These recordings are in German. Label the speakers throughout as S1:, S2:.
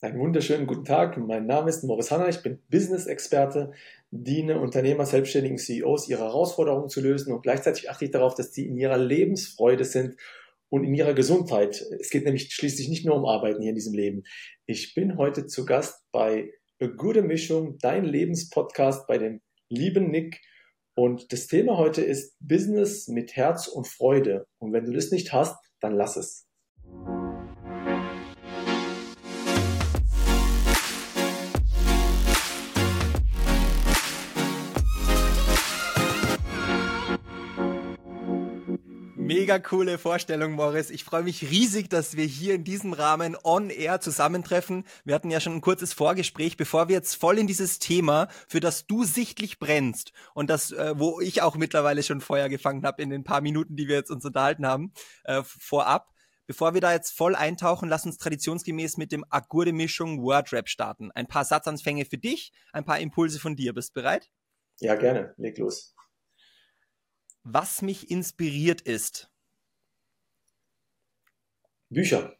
S1: Einen wunderschönen guten Tag. Mein Name ist Moritz Hanna. Ich bin Business-Experte, diene Unternehmer, Selbstständigen, CEOs, ihre Herausforderungen zu lösen und gleichzeitig achte ich darauf, dass sie in ihrer Lebensfreude sind und in ihrer Gesundheit. Es geht nämlich schließlich nicht nur um Arbeiten hier in diesem Leben. Ich bin heute zu Gast bei A Gute Mischung, dein Lebenspodcast bei dem lieben Nick. Und das Thema heute ist Business mit Herz und Freude. Und wenn du das nicht hast, dann lass es.
S2: Mega coole Vorstellung, Morris. Ich freue mich riesig, dass wir hier in diesem Rahmen on air zusammentreffen. Wir hatten ja schon ein kurzes Vorgespräch, bevor wir jetzt voll in dieses Thema, für das du sichtlich brennst und das, äh, wo ich auch mittlerweile schon Feuer gefangen habe in den paar Minuten, die wir jetzt uns unterhalten haben, äh, vorab. Bevor wir da jetzt voll eintauchen, lass uns traditionsgemäß mit dem Agurde-Mischung Wordrap starten. Ein paar Satzanfänge für dich, ein paar Impulse von dir. Bist bereit?
S1: Ja, gerne. Leg los.
S2: Was mich inspiriert ist.
S1: Bücher.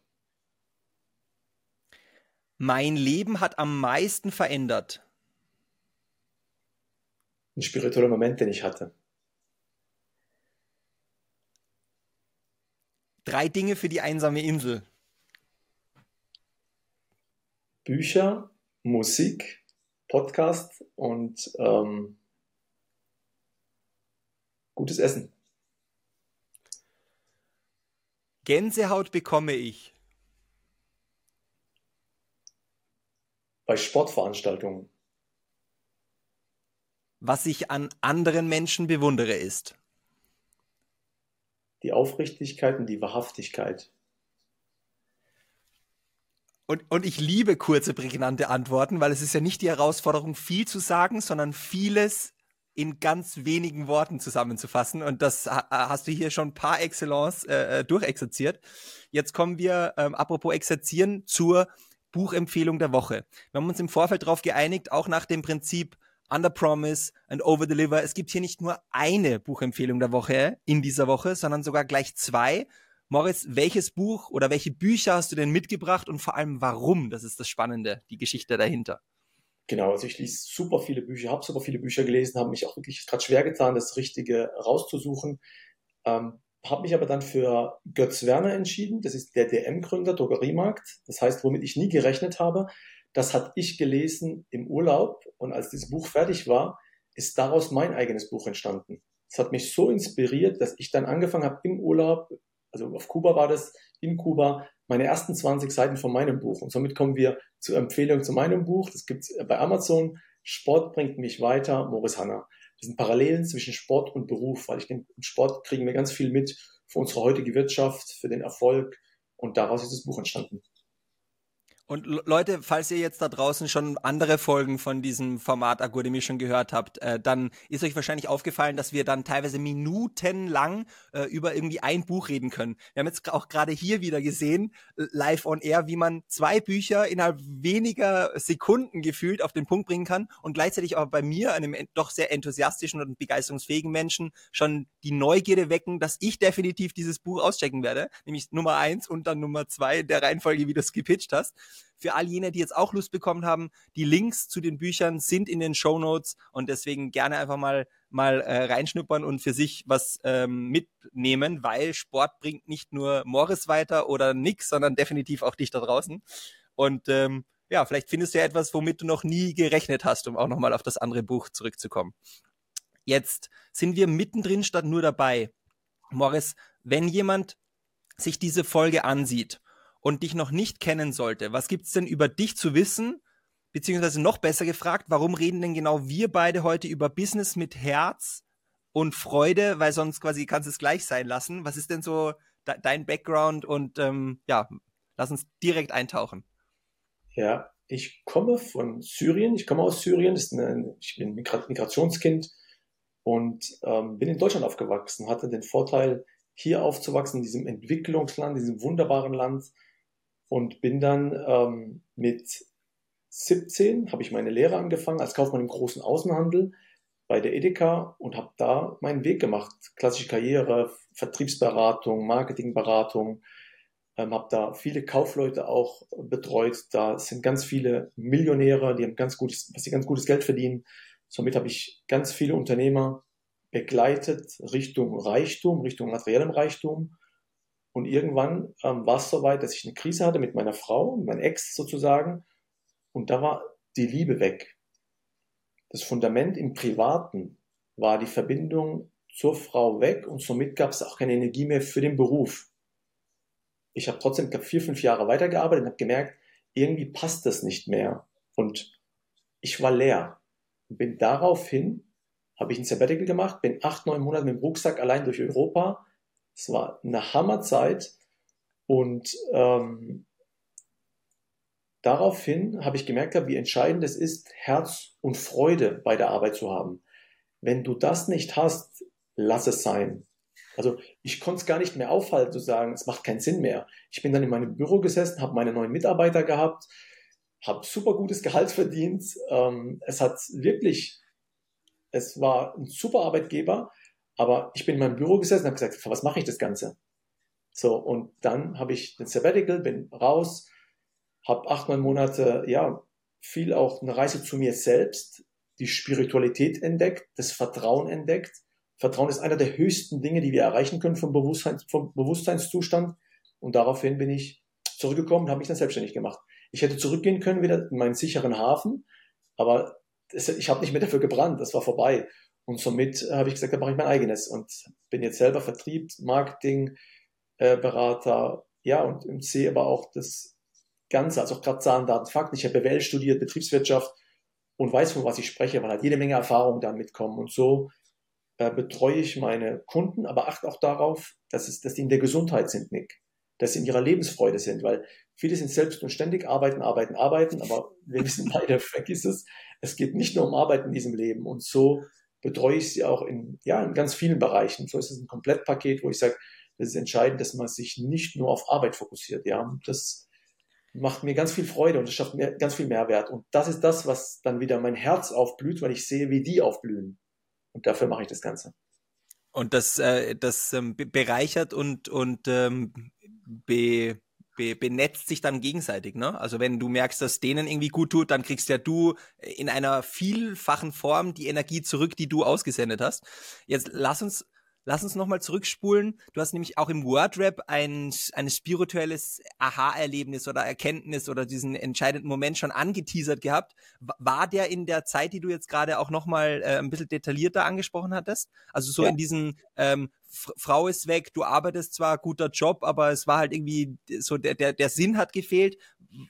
S2: Mein Leben hat am meisten verändert.
S1: Ein spiritueller Moment, den ich hatte.
S2: Drei Dinge für die einsame Insel.
S1: Bücher, Musik, Podcast und ähm, gutes Essen.
S2: Gänsehaut bekomme ich.
S1: Bei Sportveranstaltungen.
S2: Was ich an anderen Menschen bewundere ist.
S1: Die Aufrichtigkeit und die Wahrhaftigkeit.
S2: Und, und ich liebe kurze, prägnante Antworten, weil es ist ja nicht die Herausforderung, viel zu sagen, sondern vieles in ganz wenigen Worten zusammenzufassen. Und das hast du hier schon par excellence äh, äh, durchexerziert. Jetzt kommen wir, ähm, apropos exerzieren, zur Buchempfehlung der Woche. Wir haben uns im Vorfeld darauf geeinigt, auch nach dem Prinzip Under Promise and Over Deliver. Es gibt hier nicht nur eine Buchempfehlung der Woche in dieser Woche, sondern sogar gleich zwei. Morris, welches Buch oder welche Bücher hast du denn mitgebracht und vor allem warum? Das ist das Spannende, die Geschichte dahinter.
S1: Genau, also ich lese super viele Bücher, habe super viele Bücher gelesen, habe mich auch wirklich gerade schwer getan, das Richtige rauszusuchen. Ähm, habe mich aber dann für Götz Werner entschieden. Das ist der DM-Gründer, Drogeriemarkt. Das heißt, womit ich nie gerechnet habe. Das hatte ich gelesen im Urlaub und als dieses Buch fertig war, ist daraus mein eigenes Buch entstanden. Es hat mich so inspiriert, dass ich dann angefangen habe im Urlaub, also auf Kuba war das, in Kuba, meine ersten 20 Seiten von meinem Buch. Und somit kommen wir zur Empfehlung zu meinem Buch. Das gibt's bei Amazon. Sport bringt mich weiter, Morris Hanna. Das sind Parallelen zwischen Sport und Beruf, weil ich denke, im Sport kriegen wir ganz viel mit für unsere heutige Wirtschaft, für den Erfolg. Und daraus ist das Buch entstanden.
S2: Und Leute, falls ihr jetzt da draußen schon andere Folgen von diesem Format Agudemy schon gehört habt, äh, dann ist euch wahrscheinlich aufgefallen, dass wir dann teilweise minutenlang äh, über irgendwie ein Buch reden können. Wir haben jetzt auch gerade hier wieder gesehen, äh, live on air, wie man zwei Bücher innerhalb weniger Sekunden gefühlt auf den Punkt bringen kann und gleichzeitig aber bei mir, einem doch sehr enthusiastischen und begeisterungsfähigen Menschen, schon die Neugierde wecken, dass ich definitiv dieses Buch auschecken werde, nämlich Nummer eins und dann Nummer zwei der Reihenfolge, wie du es gepitcht hast. Für all jene, die jetzt auch Lust bekommen haben, die Links zu den Büchern sind in den Show Notes und deswegen gerne einfach mal mal äh, reinschnuppern und für sich was ähm, mitnehmen, weil Sport bringt nicht nur Morris weiter oder nix, sondern definitiv auch dich da draußen. Und ähm, ja, vielleicht findest du ja etwas, womit du noch nie gerechnet hast, um auch nochmal auf das andere Buch zurückzukommen. Jetzt sind wir mittendrin statt nur dabei. Morris, wenn jemand sich diese Folge ansieht und dich noch nicht kennen sollte, was gibt's denn über dich zu wissen? Beziehungsweise noch besser gefragt, warum reden denn genau wir beide heute über Business mit Herz und Freude, weil sonst quasi kannst du es gleich sein lassen. Was ist denn so de dein Background? Und ähm, ja, lass uns direkt eintauchen.
S1: Ja, ich komme von Syrien, ich komme aus Syrien, eine, ich bin Migrationskind und ähm, bin in Deutschland aufgewachsen, hatte den Vorteil, hier aufzuwachsen, in diesem Entwicklungsland, diesem wunderbaren Land, und bin dann ähm, mit 17 habe ich meine Lehre angefangen als Kaufmann im großen Außenhandel bei der Edeka und habe da meinen Weg gemacht. Klassische Karriere, Vertriebsberatung, Marketingberatung. ähm, habe da viele Kaufleute auch betreut. Da sind ganz viele Millionäre, die haben ganz gutes, was sie ganz gutes Geld verdienen. Somit habe ich ganz viele Unternehmer begleitet Richtung Reichtum, Richtung materiellem Reichtum. Und irgendwann ähm, war es soweit, dass ich eine Krise hatte mit meiner Frau, mein Ex sozusagen. Und da war die Liebe weg. Das Fundament im Privaten war die Verbindung zur Frau weg und somit gab es auch keine Energie mehr für den Beruf. Ich habe trotzdem ich vier, fünf Jahre weitergearbeitet und habe gemerkt, irgendwie passt das nicht mehr. Und ich war leer. Und bin daraufhin, habe ich ein Sabbatical gemacht, bin acht, neun Monate mit dem Rucksack allein durch Europa. Es war eine Hammerzeit. Und ähm, daraufhin habe ich gemerkt, wie entscheidend es ist, Herz und Freude bei der Arbeit zu haben. Wenn du das nicht hast, lass es sein. Also ich konnte es gar nicht mehr aufhalten zu sagen, es macht keinen Sinn mehr. Ich bin dann in meinem Büro gesessen, habe meine neuen Mitarbeiter gehabt, habe super gutes Gehalt verdient. Ähm, es hat wirklich, es war ein super Arbeitgeber, aber ich bin in meinem Büro gesessen und habe gesagt, was mache ich das Ganze? So, und dann habe ich den Sabbatical, bin raus, habe acht, neun Monate, ja, viel auch eine Reise zu mir selbst, die Spiritualität entdeckt, das Vertrauen entdeckt. Vertrauen ist einer der höchsten Dinge, die wir erreichen können vom, Bewusstseins, vom Bewusstseinszustand. Und daraufhin bin ich zurückgekommen und habe mich dann selbstständig gemacht. Ich hätte zurückgehen können wieder in meinen sicheren Hafen, aber ich habe nicht mehr dafür gebrannt, das war vorbei. Und somit habe ich gesagt, da mache ich mein eigenes und bin jetzt selber Vertrieb, Marketing, äh, Berater, ja, und sehe aber auch das Ganze, also auch gerade Zahlen, Daten, Fakten. Ich habe BWL studiert, Betriebswirtschaft und weiß, von was ich spreche, weil halt jede Menge Erfahrungen da mitkommen. Und so äh, betreue ich meine Kunden, aber achte auch darauf, dass, es, dass die in der Gesundheit sind, Nick. Dass sie in ihrer Lebensfreude sind, weil viele sind selbst und ständig arbeiten, arbeiten, arbeiten, aber wir wissen beide, vergiss es, es geht nicht nur um Arbeiten in diesem Leben. Und so betreue ich sie auch in, ja, in ganz vielen Bereichen. So ist es ein Komplettpaket, wo ich sage, das ist entscheidend, dass man sich nicht nur auf Arbeit fokussiert. Ja, das macht mir ganz viel Freude und es schafft mir ganz viel Mehrwert. Und das ist das, was dann wieder mein Herz aufblüht, weil ich sehe, wie die aufblühen. Und dafür mache ich das Ganze.
S2: Und das, äh, das ähm, bereichert und, und ähm, be, be, benetzt sich dann gegenseitig. Ne? Also wenn du merkst, dass denen irgendwie gut tut, dann kriegst ja du in einer vielfachen Form die Energie zurück, die du ausgesendet hast. Jetzt lass uns Lass uns nochmal zurückspulen. Du hast nämlich auch im Wordrap ein, ein spirituelles Aha-Erlebnis oder Erkenntnis oder diesen entscheidenden Moment schon angeteasert gehabt. War der in der Zeit, die du jetzt gerade auch nochmal äh, ein bisschen detaillierter angesprochen hattest? Also so ja. in diesen ähm, Frau ist weg, du arbeitest zwar, guter Job, aber es war halt irgendwie so, der, der, der Sinn hat gefehlt.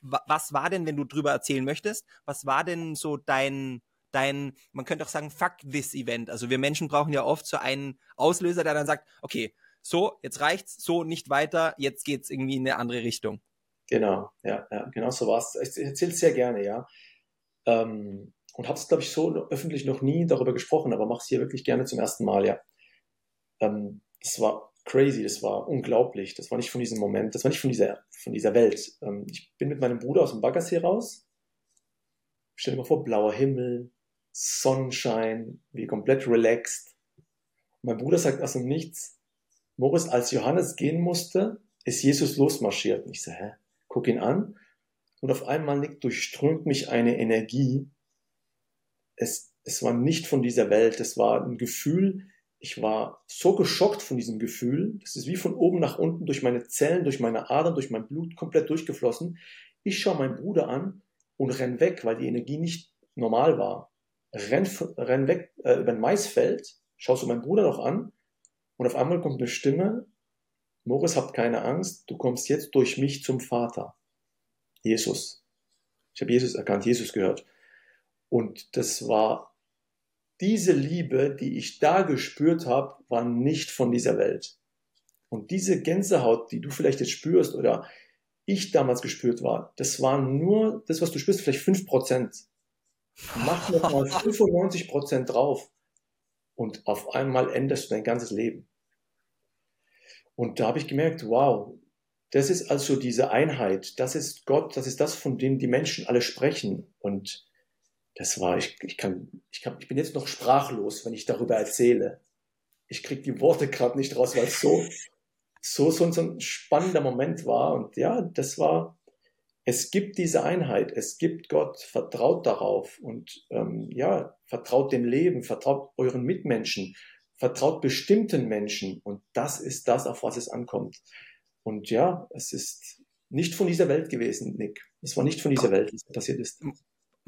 S2: Was war denn, wenn du drüber erzählen möchtest, was war denn so dein, dein, man könnte auch sagen, fuck this Event. Also wir Menschen brauchen ja oft so einen Auslöser, der dann sagt, okay, so, jetzt reicht's, so nicht weiter, jetzt geht's irgendwie in eine andere Richtung.
S1: Genau, ja, ja genau so war's. Ich erzähle es sehr gerne, ja. Ähm, und habe es, glaube ich, so öffentlich noch nie darüber gesprochen, aber mache es hier wirklich gerne zum ersten Mal, ja. Ähm, das war crazy, das war unglaublich, das war nicht von diesem Moment, das war nicht von dieser, von dieser Welt. Ähm, ich bin mit meinem Bruder aus dem Baggersee raus. Stell dir mal vor, blauer Himmel, Sonnenschein, wie komplett relaxed. Mein Bruder sagt aus dem Nichts, Moritz, als Johannes gehen musste, ist Jesus losmarschiert. Und ich so, hä? Guck ihn an. Und auf einmal Nick, durchströmt mich eine Energie. Es, es war nicht von dieser Welt. Es war ein Gefühl. Ich war so geschockt von diesem Gefühl. Das ist wie von oben nach unten durch meine Zellen, durch meine Adern, durch mein Blut komplett durchgeflossen. Ich schaue meinen Bruder an und renn weg, weil die Energie nicht normal war renn, renn weg äh, über ein Maisfeld, schaust du meinen Bruder noch an und auf einmal kommt eine Stimme, Moritz, habt keine Angst, du kommst jetzt durch mich zum Vater. Jesus. Ich habe Jesus erkannt, Jesus gehört. Und das war diese Liebe, die ich da gespürt habe, war nicht von dieser Welt. Und diese Gänsehaut, die du vielleicht jetzt spürst oder ich damals gespürt war, das war nur das, was du spürst, vielleicht fünf Prozent. Mach nochmal 95 Prozent drauf und auf einmal änderst du dein ganzes Leben. Und da habe ich gemerkt, wow, das ist also diese Einheit, das ist Gott, das ist das, von dem die Menschen alle sprechen. Und das war, ich, ich kann, ich kann, ich bin jetzt noch sprachlos, wenn ich darüber erzähle. Ich kriege die Worte gerade nicht raus, weil es so so, so, so ein spannender Moment war. Und ja, das war, es gibt diese Einheit, es gibt Gott, vertraut darauf und ähm, ja, vertraut dem Leben, vertraut euren Mitmenschen, vertraut bestimmten Menschen und das ist das, auf was es ankommt. Und ja, es ist nicht von dieser Welt gewesen, Nick. Es war nicht von dieser Welt, was passiert ist.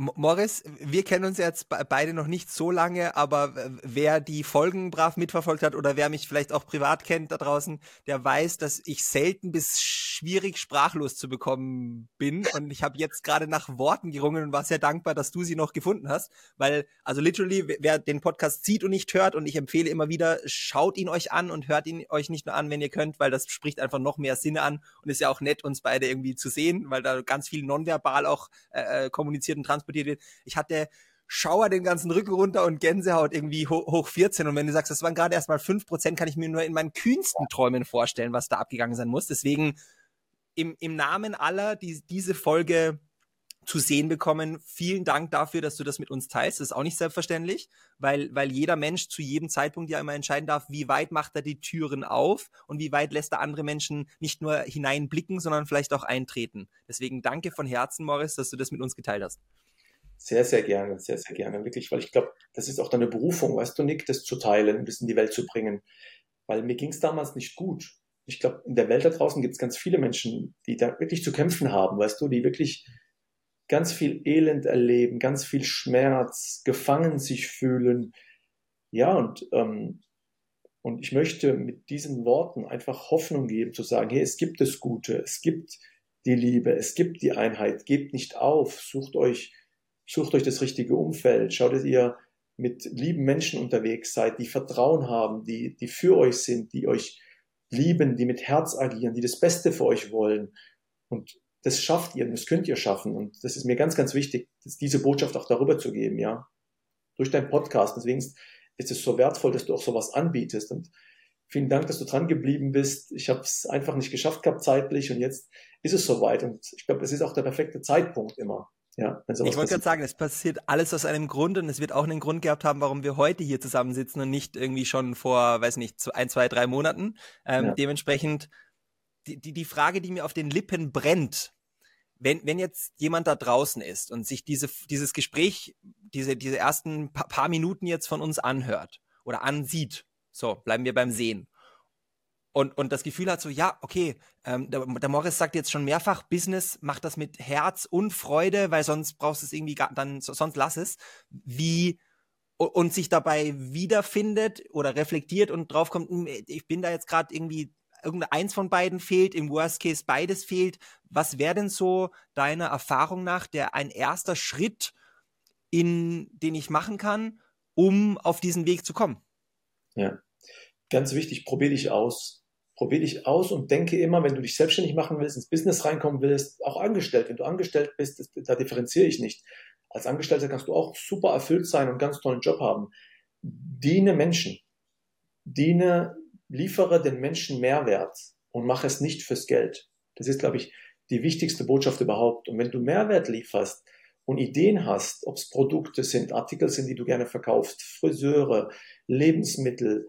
S2: Morris, wir kennen uns jetzt beide noch nicht so lange, aber wer die Folgen brav mitverfolgt hat oder wer mich vielleicht auch privat kennt da draußen, der weiß, dass ich selten bis schwierig sprachlos zu bekommen bin. Und ich habe jetzt gerade nach Worten gerungen und war sehr dankbar, dass du sie noch gefunden hast. Weil, also literally, wer den Podcast sieht und nicht hört, und ich empfehle immer wieder, schaut ihn euch an und hört ihn euch nicht nur an, wenn ihr könnt, weil das spricht einfach noch mehr Sinne an und ist ja auch nett, uns beide irgendwie zu sehen, weil da ganz viel nonverbal auch äh, äh kommuniziert und transportiert transportiert wird. Ich hatte Schauer den ganzen Rücken runter und Gänsehaut irgendwie hoch, hoch 14. Und wenn du sagst, das waren gerade erst mal 5%, kann ich mir nur in meinen kühnsten Träumen vorstellen, was da abgegangen sein muss. Deswegen im, im Namen aller, die diese Folge zu sehen bekommen. Vielen Dank dafür, dass du das mit uns teilst. Das ist auch nicht selbstverständlich, weil, weil jeder Mensch zu jedem Zeitpunkt ja immer entscheiden darf, wie weit macht er die Türen auf und wie weit lässt er andere Menschen nicht nur hineinblicken, sondern vielleicht auch eintreten. Deswegen danke von Herzen, Morris, dass du das mit uns geteilt hast.
S1: Sehr, sehr gerne, sehr, sehr gerne, wirklich, weil ich glaube, das ist auch deine Berufung, weißt du, Nick, das zu teilen und das in die Welt zu bringen. Weil mir ging es damals nicht gut. Ich glaube, in der Welt da draußen gibt es ganz viele Menschen, die da wirklich zu kämpfen haben, weißt du, die wirklich ganz viel Elend erleben, ganz viel Schmerz, gefangen sich fühlen. Ja, und, ähm, und ich möchte mit diesen Worten einfach Hoffnung geben, zu sagen, hey, es gibt das Gute, es gibt die Liebe, es gibt die Einheit, gebt nicht auf, sucht euch sucht euch das richtige Umfeld, schaut, dass ihr mit lieben Menschen unterwegs seid, die Vertrauen haben, die, die für euch sind, die euch lieben, die mit Herz agieren, die das Beste für euch wollen. Und das schafft ihr, das könnt ihr schaffen. Und das ist mir ganz, ganz wichtig, diese Botschaft auch darüber zu geben, ja. Durch deinen Podcast. Deswegen ist es so wertvoll, dass du auch sowas anbietest. Und vielen Dank, dass du dran geblieben bist. Ich habe es einfach nicht geschafft gehabt zeitlich und jetzt ist es soweit. Und ich glaube, es ist auch der perfekte Zeitpunkt immer. Ja,
S2: ich wollte gerade sagen, es passiert alles aus einem Grund und es wird auch einen Grund gehabt haben, warum wir heute hier zusammensitzen und nicht irgendwie schon vor, weiß nicht, ein, zwei, drei Monaten. Ähm, ja. Dementsprechend die, die, die Frage, die mir auf den Lippen brennt, wenn, wenn jetzt jemand da draußen ist und sich diese, dieses Gespräch, diese, diese ersten paar Minuten jetzt von uns anhört oder ansieht, so, bleiben wir beim Sehen und, und das Gefühl hat so, ja, okay, ähm, der, der Morris sagt jetzt schon mehrfach, Business macht das mit Herz und Freude, weil sonst brauchst du es irgendwie, gar, dann sonst lass es. Wie und sich dabei wiederfindet oder reflektiert und draufkommt, hm, ich bin da jetzt gerade irgendwie irgendeins von beiden fehlt, im Worst Case beides fehlt. Was wäre denn so deiner Erfahrung nach der ein erster Schritt, in den ich machen kann, um auf diesen Weg zu kommen?
S1: Ja, ganz wichtig, probier dich aus probier dich aus und denke immer, wenn du dich selbstständig machen willst, ins Business reinkommen willst, auch angestellt. Wenn du angestellt bist, das, da differenziere ich nicht. Als Angestellter kannst du auch super erfüllt sein und einen ganz tollen Job haben. Diene Menschen. Diene, liefere den Menschen Mehrwert und mache es nicht fürs Geld. Das ist, glaube ich, die wichtigste Botschaft überhaupt. Und wenn du Mehrwert lieferst und Ideen hast, ob es Produkte sind, Artikel sind, die du gerne verkaufst, Friseure, Lebensmittel,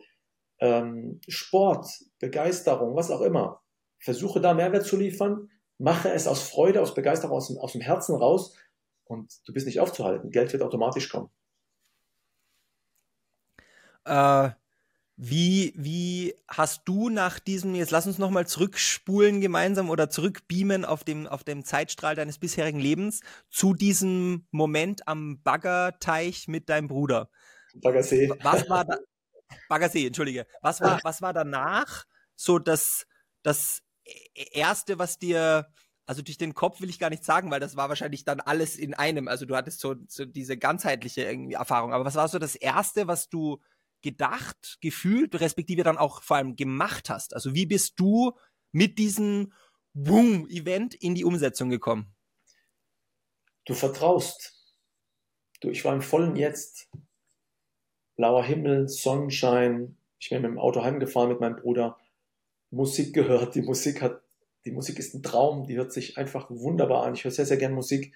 S1: ähm, Sport, Begeisterung, was auch immer. Versuche da Mehrwert zu liefern, mache es aus Freude, aus Begeisterung, aus, aus dem Herzen raus und du bist nicht aufzuhalten. Geld wird automatisch kommen.
S2: Äh, wie, wie hast du nach diesem, jetzt lass uns nochmal zurückspulen gemeinsam oder zurückbeamen auf dem, auf dem Zeitstrahl deines bisherigen Lebens zu diesem Moment am Baggerteich mit deinem Bruder?
S1: Baggersee.
S2: Was war da, Baggersee, entschuldige. Was war, was war danach so das, das erste, was dir, also durch den Kopf will ich gar nicht sagen, weil das war wahrscheinlich dann alles in einem. Also du hattest so, so diese ganzheitliche irgendwie Erfahrung. Aber was war so das erste, was du gedacht, gefühlt, respektive dann auch vor allem gemacht hast? Also wie bist du mit diesem Boom-Event in die Umsetzung gekommen?
S1: Du vertraust. Du, ich war im vollen Jetzt blauer Himmel, Sonnenschein. Ich bin mit dem Auto heimgefahren mit meinem Bruder, Musik gehört. Die Musik hat, die Musik ist ein Traum, die hört sich einfach wunderbar an. Ich höre sehr, sehr gern Musik.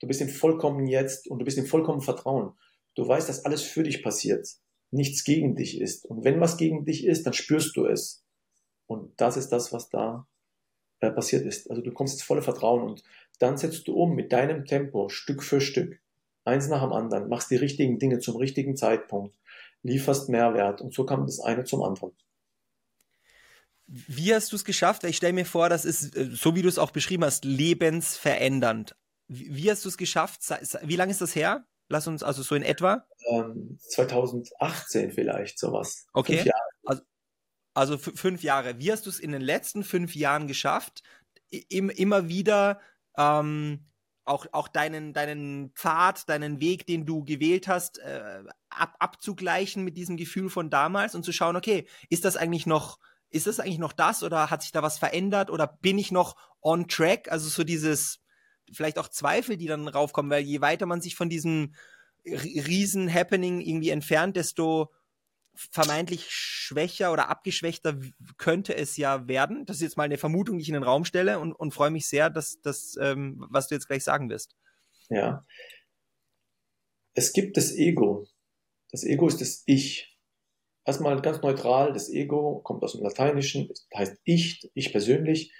S1: Du bist im vollkommen Jetzt und du bist im vollkommen Vertrauen. Du weißt, dass alles für dich passiert, nichts gegen dich ist. Und wenn was gegen dich ist, dann spürst du es. Und das ist das, was da äh, passiert ist. Also du kommst ins volle Vertrauen und dann setzt du um mit deinem Tempo, Stück für Stück, eins nach dem anderen, machst die richtigen Dinge zum richtigen Zeitpunkt, lieferst Mehrwert und so kam das eine zum anderen.
S2: Wie hast du es geschafft? Ich stelle mir vor, das ist, äh, so wie du es auch beschrieben hast, lebensverändernd. Wie hast du es geschafft? Wie lange ist das her? Lass uns also so in etwa.
S1: Ähm, 2018 vielleicht sowas.
S2: Okay. Fünf also, also fünf Jahre. Wie hast du es in den letzten fünf Jahren geschafft, im, immer wieder ähm, auch, auch deinen, deinen Pfad, deinen Weg, den du gewählt hast, äh, ab, abzugleichen mit diesem Gefühl von damals und zu schauen, okay, ist das eigentlich noch, ist das eigentlich noch das oder hat sich da was verändert oder bin ich noch on track? Also so dieses, vielleicht auch Zweifel, die dann raufkommen, weil je weiter man sich von diesem riesen Happening irgendwie entfernt, desto vermeintlich schwächer oder abgeschwächter könnte es ja werden. Das ist jetzt mal eine Vermutung, die ich in den Raum stelle und, und freue mich sehr, dass das, ähm, was du jetzt gleich sagen wirst.
S1: Ja. Es gibt das Ego. Das Ego ist das Ich. Erstmal ganz neutral, das Ego kommt aus dem Lateinischen, heißt ich, ich persönlich.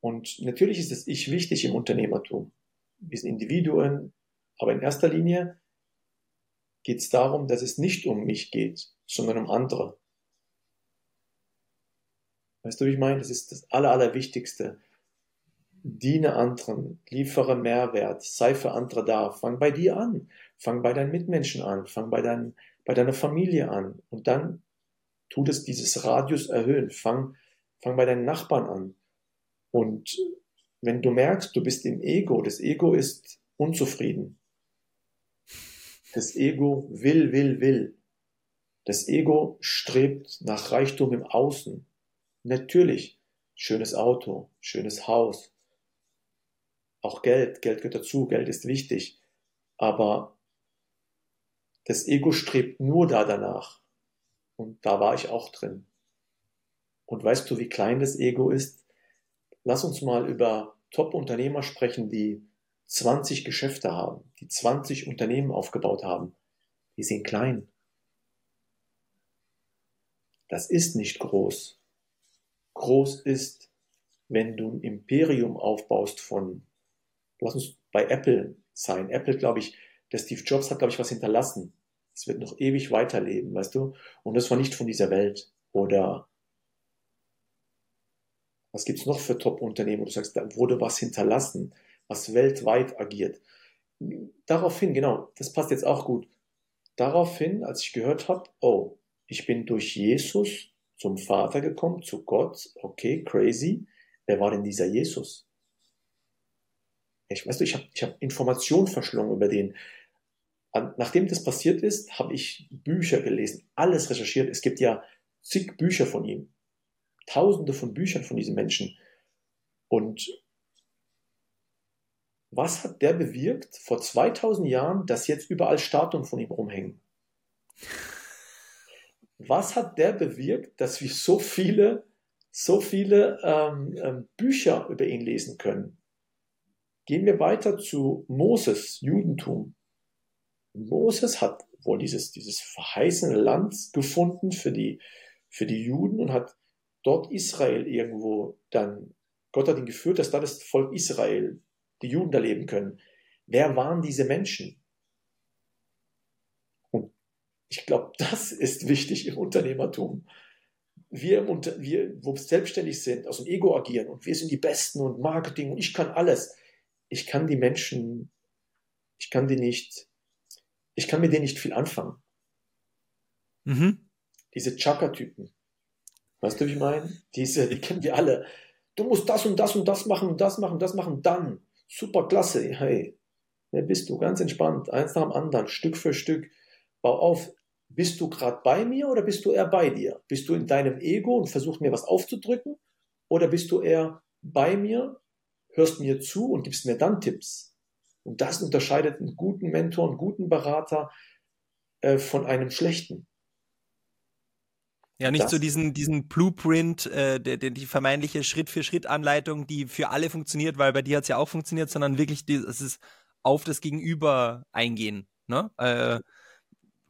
S1: Und natürlich ist das Ich wichtig im Unternehmertum. Wir sind Individuen, aber in erster Linie geht es darum, dass es nicht um mich geht, sondern um andere. Weißt du, wie ich meine? Das ist das Aller, Allerwichtigste. Diene anderen, liefere Mehrwert, sei für andere da. Fang bei dir an. Fang bei deinen Mitmenschen an. Fang bei, dein, bei deiner Familie an. Und dann tut es dieses Radius erhöhen. Fang, fang bei deinen Nachbarn an. Und wenn du merkst, du bist im Ego, das Ego ist unzufrieden. Das Ego will, will, will. Das Ego strebt nach Reichtum im Außen. Natürlich, schönes Auto, schönes Haus, auch Geld, Geld gehört dazu, Geld ist wichtig, aber das Ego strebt nur da danach. Und da war ich auch drin. Und weißt du, wie klein das Ego ist? Lass uns mal über Top-Unternehmer sprechen, die 20 Geschäfte haben, die 20 Unternehmen aufgebaut haben. Die sind klein. Das ist nicht groß. Groß ist, wenn du ein Imperium aufbaust von, lass uns bei Apple sein. Apple, glaube ich, der Steve Jobs hat, glaube ich, was hinterlassen. Es wird noch ewig weiterleben, weißt du? Und das war nicht von dieser Welt. Oder was gibt's noch für Top-Unternehmen, wo du sagst, da wurde was hinterlassen, was weltweit agiert. Daraufhin, genau, das passt jetzt auch gut. Daraufhin, als ich gehört habe, oh, ich bin durch Jesus zum Vater gekommen, zu Gott. Okay, crazy. Wer war denn dieser Jesus? Ich weißt du, ich habe ich hab Informationen verschlungen über den. Nachdem das passiert ist, habe ich Bücher gelesen, alles recherchiert. Es gibt ja zig Bücher von ihm, tausende von Büchern von diesem Menschen. Und was hat der bewirkt vor 2000 Jahren, dass jetzt überall Statuen von ihm rumhängen? Was hat der bewirkt, dass wir so viele, so viele ähm, ähm, Bücher über ihn lesen können? Gehen wir weiter zu Moses, Judentum. Moses hat wohl dieses, dieses verheißene Land gefunden für die, für die Juden und hat dort Israel irgendwo dann, Gott hat ihn geführt, dass da das Volk Israel, die Juden da leben können. Wer waren diese Menschen? Ich glaube, das ist wichtig im Unternehmertum. Wir, wir, wo wir selbstständig sind, aus dem Ego agieren und wir sind die Besten und Marketing und ich kann alles. Ich kann die Menschen, ich kann die nicht, ich kann mit denen nicht viel anfangen. Mhm. Diese Chaka-Typen. Weißt du, wie ich meine? Diese, die kennen wir alle. Du musst das und das und das machen und das machen, das machen, dann. Super klasse. Hey, wer bist du? Ganz entspannt. Eins nach dem anderen, Stück für Stück. Bau auf bist du gerade bei mir oder bist du eher bei dir? Bist du in deinem Ego und versuchst mir was aufzudrücken? Oder bist du eher bei mir, hörst mir zu und gibst mir dann Tipps? Und das unterscheidet einen guten Mentor, einen guten Berater äh, von einem schlechten.
S2: Ja, nicht das, so diesen, diesen Blueprint, äh, der, der, die vermeintliche Schritt-für-Schritt-Anleitung, die für alle funktioniert, weil bei dir hat es ja auch funktioniert, sondern wirklich dieses auf das Gegenüber eingehen. Ne? Äh,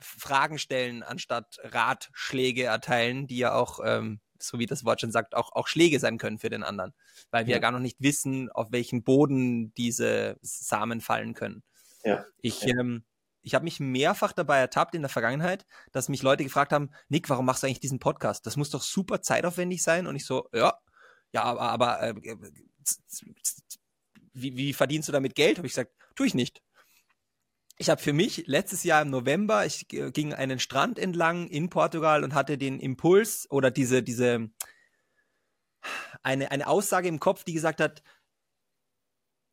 S2: Fragen stellen, anstatt Ratschläge erteilen, die ja auch ähm, so wie das Wort schon sagt, auch, auch Schläge sein können für den anderen, weil wir ja. gar noch nicht wissen, auf welchen Boden diese Samen fallen können.
S1: Ja.
S2: Ich,
S1: ja.
S2: Ähm, ich habe mich mehrfach dabei ertappt in der Vergangenheit, dass mich Leute gefragt haben, Nick, warum machst du eigentlich diesen Podcast? Das muss doch super zeitaufwendig sein. Und ich so, ja, ja, aber, aber äh, wie, wie verdienst du damit Geld? Habe ich gesagt, tue ich nicht. Ich habe für mich letztes Jahr im November, ich ging einen Strand entlang in Portugal und hatte den Impuls oder diese, diese, eine, eine Aussage im Kopf, die gesagt hat,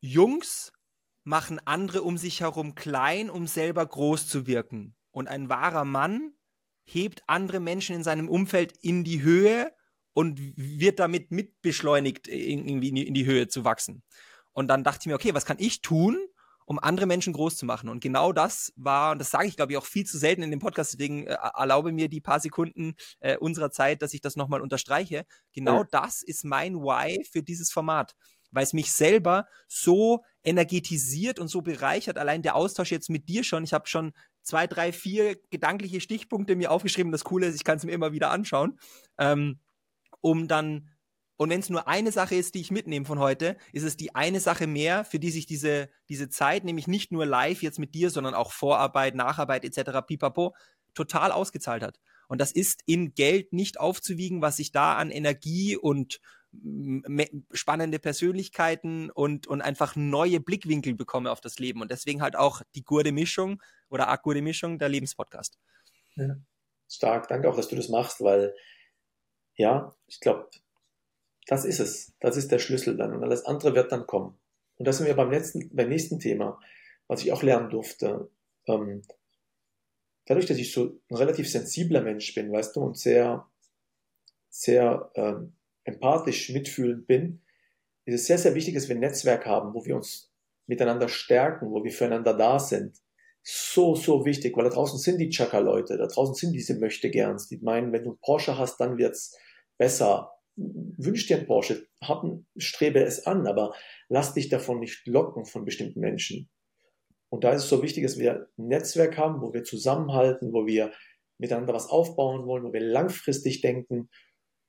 S2: Jungs machen andere um sich herum klein, um selber groß zu wirken. Und ein wahrer Mann hebt andere Menschen in seinem Umfeld in die Höhe und wird damit mitbeschleunigt, irgendwie in die Höhe zu wachsen. Und dann dachte ich mir, okay, was kann ich tun, um andere Menschen groß zu machen? Und genau das war, und das sage ich, glaube ich, auch viel zu selten in dem Podcast, deswegen äh, erlaube mir die paar Sekunden äh, unserer Zeit, dass ich das nochmal unterstreiche. Genau ja. das ist mein Why für dieses Format weil es mich selber so energetisiert und so bereichert. Allein der Austausch jetzt mit dir schon. Ich habe schon zwei, drei, vier gedankliche Stichpunkte mir aufgeschrieben. Das Coole ist, ich kann es mir immer wieder anschauen, ähm, um dann und wenn es nur eine Sache ist, die ich mitnehme von heute, ist es die eine Sache mehr, für die sich diese, diese Zeit, nämlich nicht nur live jetzt mit dir, sondern auch Vorarbeit, Nacharbeit etc., pipapo, total ausgezahlt hat. Und das ist in Geld nicht aufzuwiegen, was ich da an Energie und spannende Persönlichkeiten und, und einfach neue Blickwinkel bekomme auf das Leben. Und deswegen halt auch die gute Mischung oder Art gute Mischung der Lebenspodcast.
S1: Ja, stark, danke auch, dass du das machst, weil ja, ich glaube, das ist es. Das ist der Schlüssel dann. Und alles andere wird dann kommen. Und das sind wir beim letzten, beim nächsten Thema, was ich auch lernen durfte. Ähm, dadurch, dass ich so ein relativ sensibler Mensch bin, weißt du, und sehr, sehr ähm, empathisch mitfühlend bin, ist es sehr, sehr wichtig, dass wir ein Netzwerk haben, wo wir uns miteinander stärken, wo wir füreinander da sind. So, so wichtig, weil da draußen sind die Chaka-Leute, da draußen sind diese Möchtegerns, die meinen, wenn du einen Porsche hast, dann wird's besser wünsch dir Porsche, hab, strebe es an, aber lass dich davon nicht locken von bestimmten Menschen. Und da ist es so wichtig, dass wir ein Netzwerk haben, wo wir zusammenhalten, wo wir miteinander was aufbauen wollen, wo wir langfristig denken.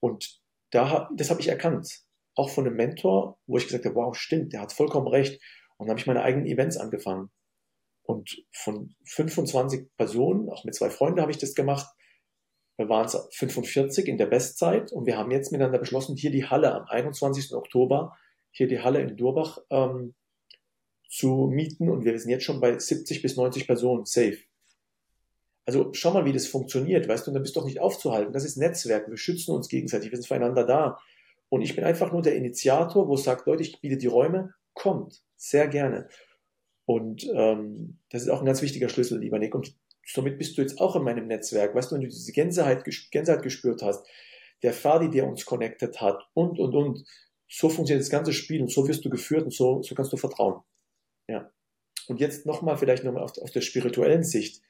S1: Und da, das habe ich erkannt. Auch von einem Mentor, wo ich gesagt habe, wow, stimmt, der hat vollkommen recht. Und dann habe ich meine eigenen Events angefangen. Und von 25 Personen, auch mit zwei Freunden habe ich das gemacht, wir waren 45 in der Bestzeit und wir haben jetzt miteinander beschlossen, hier die Halle am 21. Oktober, hier die Halle in Durbach ähm, zu mieten und wir sind jetzt schon bei 70 bis 90 Personen safe. Also schau mal, wie das funktioniert, weißt du, und da bist du doch nicht aufzuhalten. Das ist Netzwerk, wir schützen uns gegenseitig, wir sind füreinander da. Und ich bin einfach nur der Initiator, wo es sagt, Leute, ich biete die Räume, kommt, sehr gerne. Und ähm, das ist auch ein ganz wichtiger Schlüssel, lieber Nick. Und somit bist du jetzt auch in meinem Netzwerk. Weißt du, wenn du diese Gänseheit, Gänseheit gespürt hast, der Fadi, der uns connected hat und, und, und. So funktioniert das ganze Spiel und so wirst du geführt und so, so kannst du vertrauen. Ja. Und jetzt nochmal, vielleicht nochmal aus, aus der spirituellen Sicht.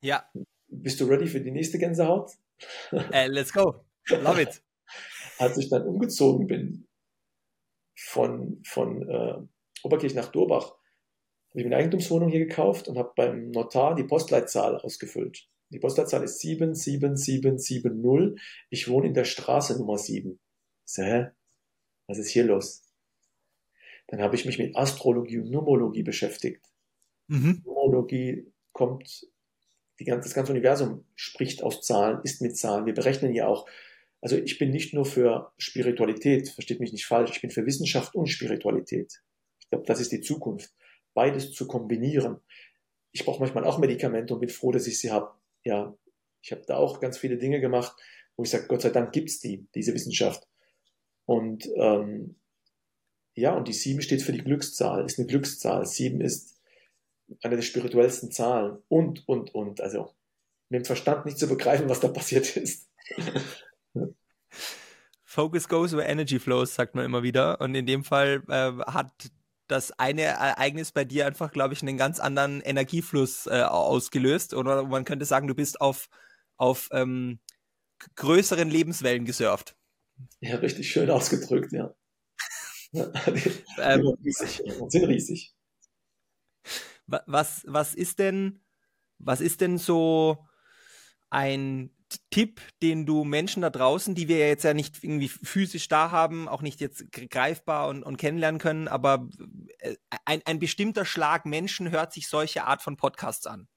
S2: Ja.
S1: Bist du ready für die nächste Gänsehaut?
S2: Uh, let's go. Love it.
S1: Als ich dann umgezogen bin von, von äh, Oberkirch nach Durbach, ich mir eine Eigentumswohnung hier gekauft und habe beim Notar die Postleitzahl ausgefüllt. Die Postleitzahl ist 77770. Ich wohne in der Straße Nummer 7. Ich so, hä? Was ist hier los? Dann habe ich mich mit Astrologie und Numerologie beschäftigt. Mhm. Numerologie kommt, die ganze, das ganze Universum spricht aus Zahlen, ist mit Zahlen. Wir berechnen ja auch. Also ich bin nicht nur für Spiritualität, versteht mich nicht falsch, ich bin für Wissenschaft und Spiritualität. Ich glaube, das ist die Zukunft beides zu kombinieren. Ich brauche manchmal auch Medikamente und bin froh, dass ich sie habe. Ja, ich habe da auch ganz viele Dinge gemacht, wo ich sage, Gott sei Dank gibt es die, diese Wissenschaft. Und ähm, ja, und die sieben steht für die Glückszahl, ist eine Glückszahl. Sieben ist eine der spirituellsten Zahlen und, und, und. Also mit dem Verstand nicht zu begreifen, was da passiert ist.
S2: Focus goes where energy flows, sagt man immer wieder. Und in dem Fall äh, hat das eine Ereignis bei dir einfach, glaube ich, einen ganz anderen Energiefluss äh, ausgelöst. Oder man könnte sagen, du bist auf, auf ähm, größeren Lebenswellen gesurft.
S1: Ja, richtig schön ausgedrückt, ja. ähm, riesig, sind riesig.
S2: Was, was ist denn, was ist denn so ein Tipp, den du Menschen da draußen, die wir ja jetzt ja nicht irgendwie physisch da haben, auch nicht jetzt greifbar und, und kennenlernen können, aber äh, ein, ein bestimmter Schlag Menschen hört sich solche Art von Podcasts an.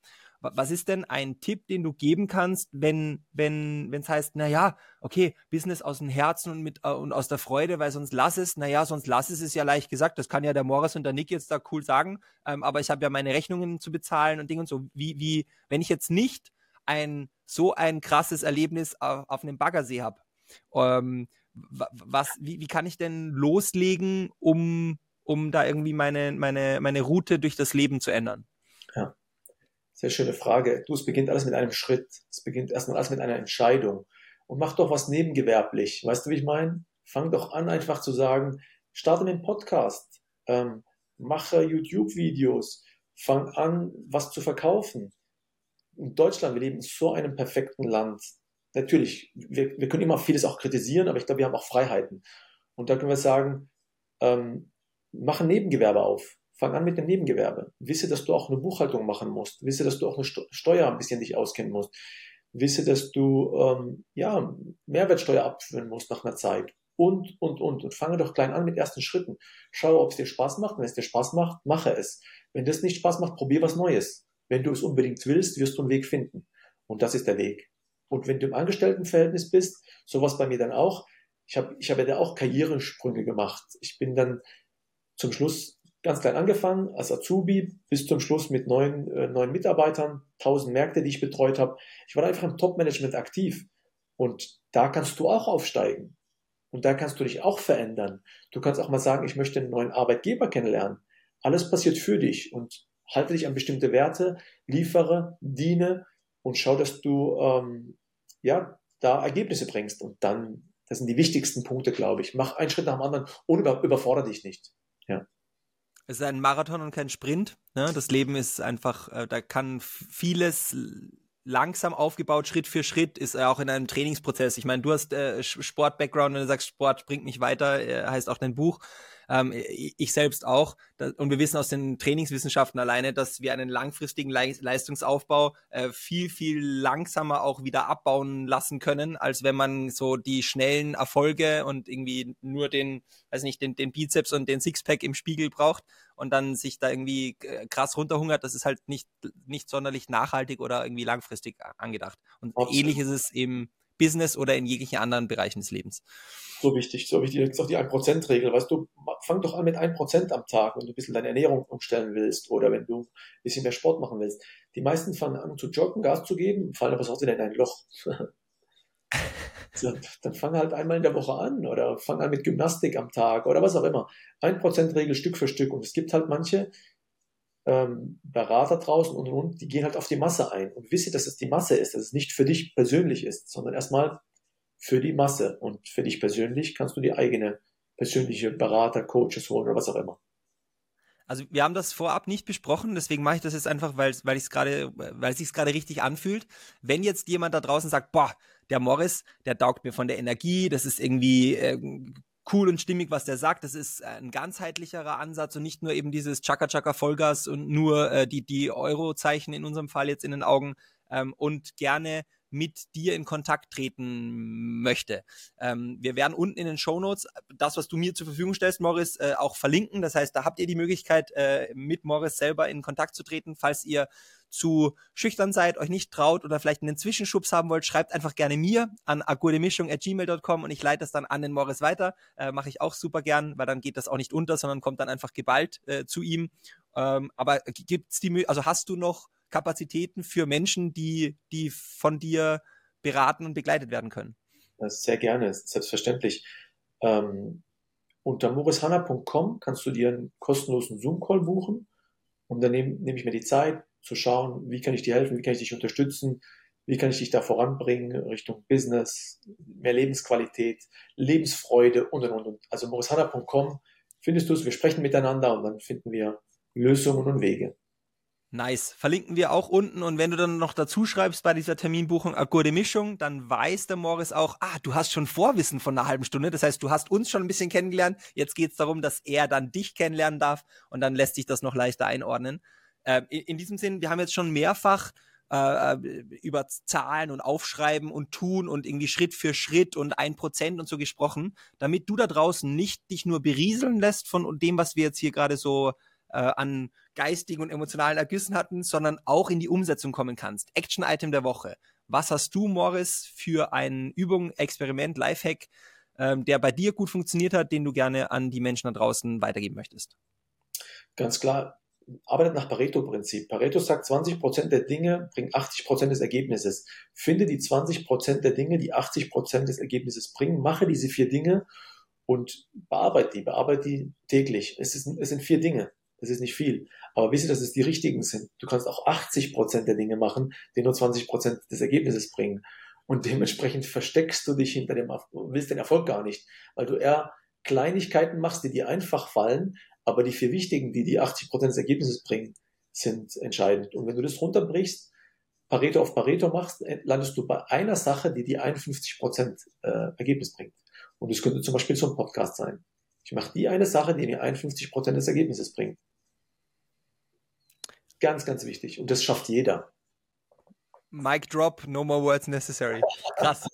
S2: Was ist denn ein Tipp, den du geben kannst, wenn wenn wenn es heißt, na ja, okay, Business aus dem Herzen und mit äh, und aus der Freude, weil sonst lass es, na ja, sonst lass es ist ja leicht gesagt. Das kann ja der Morris und der Nick jetzt da cool sagen, ähm, aber ich habe ja meine Rechnungen zu bezahlen und Dinge und so. Wie wie wenn ich jetzt nicht ein so ein krasses Erlebnis auf, auf einem Baggersee habe, ähm, was wie, wie kann ich denn loslegen, um um da irgendwie meine meine meine Route durch das Leben zu ändern?
S1: Ja. Sehr schöne Frage. Du, es beginnt alles mit einem Schritt. Es beginnt erstmal alles mit einer Entscheidung. Und mach doch was nebengewerblich. Weißt du, wie ich meine? Fang doch an, einfach zu sagen, starte einem Podcast, ähm, mache YouTube-Videos, fang an, was zu verkaufen. In Deutschland, wir leben in so einem perfekten Land. Natürlich, wir, wir können immer vieles auch kritisieren, aber ich glaube, wir haben auch Freiheiten. Und da können wir sagen, ähm, mach ein Nebengewerbe auf. Fang an mit dem Nebengewerbe. Wisse, dass du auch eine Buchhaltung machen musst. Wisse, dass du auch eine Steuer ein bisschen dich auskennen musst. Wisse, dass du ähm, ja Mehrwertsteuer abführen musst nach einer Zeit. Und, und, und. Und fange doch klein an mit ersten Schritten. Schau, ob es dir Spaß macht. Wenn es dir Spaß macht, mache es. Wenn das nicht Spaß macht, probier was Neues. Wenn du es unbedingt willst, wirst du einen Weg finden. Und das ist der Weg. Und wenn du im Angestelltenverhältnis bist, sowas bei mir dann auch, ich habe ich hab ja da auch Karrieresprünge gemacht. Ich bin dann zum Schluss ganz klein angefangen, als Azubi, bis zum Schluss mit neun, äh, neun Mitarbeitern, tausend Märkte, die ich betreut habe. Ich war einfach im Top-Management aktiv. Und da kannst du auch aufsteigen. Und da kannst du dich auch verändern. Du kannst auch mal sagen, ich möchte einen neuen Arbeitgeber kennenlernen. Alles passiert für dich und halte dich an bestimmte Werte, liefere, diene und schau, dass du ähm, ja da Ergebnisse bringst. Und dann, das sind die wichtigsten Punkte, glaube ich. Mach einen Schritt nach dem anderen und über, überfordere dich nicht. Ja.
S2: Es ist ein Marathon und kein Sprint. Ne? Das Leben ist einfach, äh, da kann vieles langsam aufgebaut, Schritt für Schritt, ist auch in einem Trainingsprozess. Ich meine, du hast äh, Sport-Background, wenn du sagst, Sport bringt mich weiter, äh, heißt auch dein Buch ähm, ich selbst auch. und wir wissen aus den Trainingswissenschaften alleine, dass wir einen langfristigen Leistungsaufbau äh, viel, viel langsamer auch wieder abbauen lassen können, als wenn man so die schnellen Erfolge und irgendwie nur den, weiß nicht, den, den Bizeps und den Sixpack im Spiegel braucht und dann sich da irgendwie äh, krass runterhungert. Das ist halt nicht, nicht sonderlich nachhaltig oder irgendwie langfristig angedacht. Und Absolut. ähnlich ist es eben Business oder in jeglichen anderen Bereichen des Lebens.
S1: So wichtig, so wichtig. Ist auch die 1%-Regel. Weißt du, fang doch an mit 1% am Tag, wenn du ein bisschen deine Ernährung umstellen willst oder wenn du ein bisschen mehr Sport machen willst. Die meisten fangen an zu joggen, Gas zu geben, fallen aber wieder in ein Loch. so, dann fang halt einmal in der Woche an oder fang an mit Gymnastik am Tag oder was auch immer. 1%-Regel Stück für Stück. Und es gibt halt manche, ähm, Berater draußen und, und, die gehen halt auf die Masse ein und wisse, dass es die Masse ist, dass es nicht für dich persönlich ist, sondern erstmal für die Masse und für dich persönlich kannst du die eigene persönliche Berater, Coaches holen oder was auch immer.
S2: Also wir haben das vorab nicht besprochen, deswegen mache ich das jetzt einfach, weil, weil ich es gerade, weil es sich gerade richtig anfühlt. Wenn jetzt jemand da draußen sagt, boah, der Morris, der taugt mir von der Energie, das ist irgendwie äh, cool und stimmig, was der sagt. Das ist ein ganzheitlicherer Ansatz und nicht nur eben dieses Chaka Chaka Vollgas und nur äh, die, die Euro-Zeichen in unserem Fall jetzt in den Augen ähm, und gerne mit dir in Kontakt treten möchte. Ähm, wir werden unten in den Show Notes das, was du mir zur Verfügung stellst, Morris, äh, auch verlinken. Das heißt, da habt ihr die Möglichkeit, äh, mit Morris selber in Kontakt zu treten, falls ihr zu schüchtern seid, euch nicht traut oder vielleicht einen Zwischenschubs haben wollt, schreibt einfach gerne mir an agurdemischung.gmail.com und ich leite das dann an den Morris weiter. Äh, Mache ich auch super gern, weil dann geht das auch nicht unter, sondern kommt dann einfach geballt äh, zu ihm. Ähm, aber gibt's die, also hast du noch Kapazitäten für Menschen, die, die von dir beraten und begleitet werden können?
S1: Sehr gerne, selbstverständlich. Ähm, unter morishanna.com kannst du dir einen kostenlosen Zoom-Call buchen und dann nehme nehm ich mir die Zeit, zu schauen, wie kann ich dir helfen, wie kann ich dich unterstützen, wie kann ich dich da voranbringen Richtung Business, mehr Lebensqualität, Lebensfreude und und und. Also morishanna.com findest du es, wir sprechen miteinander und dann finden wir Lösungen und Wege.
S2: Nice. Verlinken wir auch unten. Und wenn du dann noch dazu schreibst bei dieser Terminbuchung Akkorde Mischung, dann weiß der Morris auch, ah, du hast schon Vorwissen von einer halben Stunde. Das heißt, du hast uns schon ein bisschen kennengelernt. Jetzt geht es darum, dass er dann dich kennenlernen darf und dann lässt sich das noch leichter einordnen. Ähm, in, in, diesem Sinn, wir haben jetzt schon mehrfach äh, über Zahlen und Aufschreiben und Tun und irgendwie Schritt für Schritt und ein Prozent und so gesprochen, damit du da draußen nicht dich nur berieseln lässt von dem, was wir jetzt hier gerade so äh, an geistigen und emotionalen Ergüssen hatten, sondern auch in die Umsetzung kommen kannst. Action-Item der Woche. Was hast du, Morris, für ein Übung, Experiment, Lifehack, ähm, der bei dir gut funktioniert hat, den du gerne an die Menschen da draußen weitergeben möchtest?
S1: Ganz klar, arbeitet nach Pareto-Prinzip. Pareto sagt, 20% der Dinge bringen 80% des Ergebnisses. Finde die 20% der Dinge, die 80% des Ergebnisses bringen, mache diese vier Dinge und bearbeite die, bearbeite die täglich. Es, ist, es sind vier Dinge. Das ist nicht viel. Aber wisse, dass es die richtigen sind. Du kannst auch 80 Prozent der Dinge machen, die nur 20 Prozent des Ergebnisses bringen. Und dementsprechend versteckst du dich hinter dem, willst den Erfolg gar nicht, weil du eher Kleinigkeiten machst, die dir einfach fallen, aber die vier wichtigen, die die 80 Prozent des Ergebnisses bringen, sind entscheidend. Und wenn du das runterbrichst, Pareto auf Pareto machst, landest du bei einer Sache, die die 51 Prozent äh, Ergebnis bringt. Und das könnte zum Beispiel so ein Podcast sein. Ich mache die eine Sache, die mir 51 Prozent des Ergebnisses bringt. Ganz, ganz wichtig. Und das schafft jeder.
S2: Mic drop, no more words necessary. Krass.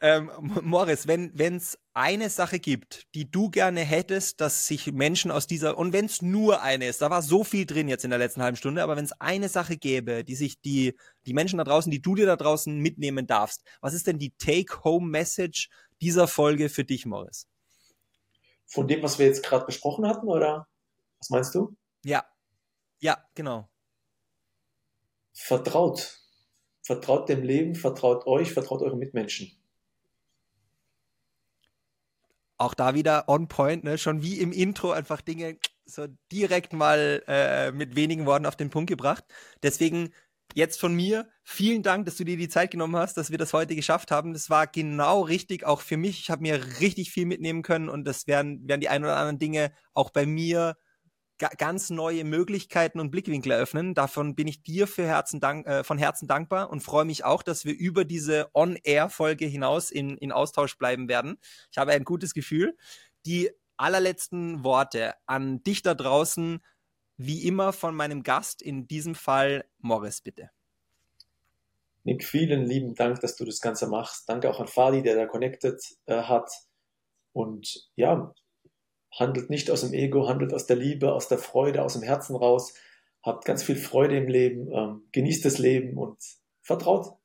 S2: ähm, Morris, wenn es eine Sache gibt, die du gerne hättest, dass sich Menschen aus dieser, und wenn es nur eine ist, da war so viel drin jetzt in der letzten halben Stunde, aber wenn es eine Sache gäbe, die sich die, die Menschen da draußen, die du dir da draußen mitnehmen darfst, was ist denn die Take-Home-Message dieser Folge für dich, Morris?
S1: Von dem, was wir jetzt gerade besprochen hatten, oder was meinst du?
S2: Ja. Ja, genau
S1: vertraut. Vertraut dem Leben, vertraut euch, vertraut euren Mitmenschen.
S2: Auch da wieder on point, ne? schon wie im Intro einfach Dinge so direkt mal äh, mit wenigen Worten auf den Punkt gebracht. Deswegen jetzt von mir vielen Dank, dass du dir die Zeit genommen hast, dass wir das heute geschafft haben. Das war genau richtig, auch für mich. Ich habe mir richtig viel mitnehmen können und das werden, werden die ein oder anderen Dinge auch bei mir ganz neue Möglichkeiten und Blickwinkel eröffnen. Davon bin ich dir für Herzen dank, äh, von Herzen dankbar und freue mich auch, dass wir über diese On-Air-Folge hinaus in, in Austausch bleiben werden. Ich habe ein gutes Gefühl. Die allerletzten Worte an dich da draußen, wie immer von meinem Gast, in diesem Fall Morris, bitte.
S1: Nick, vielen lieben Dank, dass du das Ganze machst. Danke auch an Fadi, der da connected äh, hat. Und ja, handelt nicht aus dem Ego, handelt aus der Liebe, aus der Freude, aus dem Herzen raus. Habt ganz viel Freude im Leben, ähm, genießt das Leben und vertraut.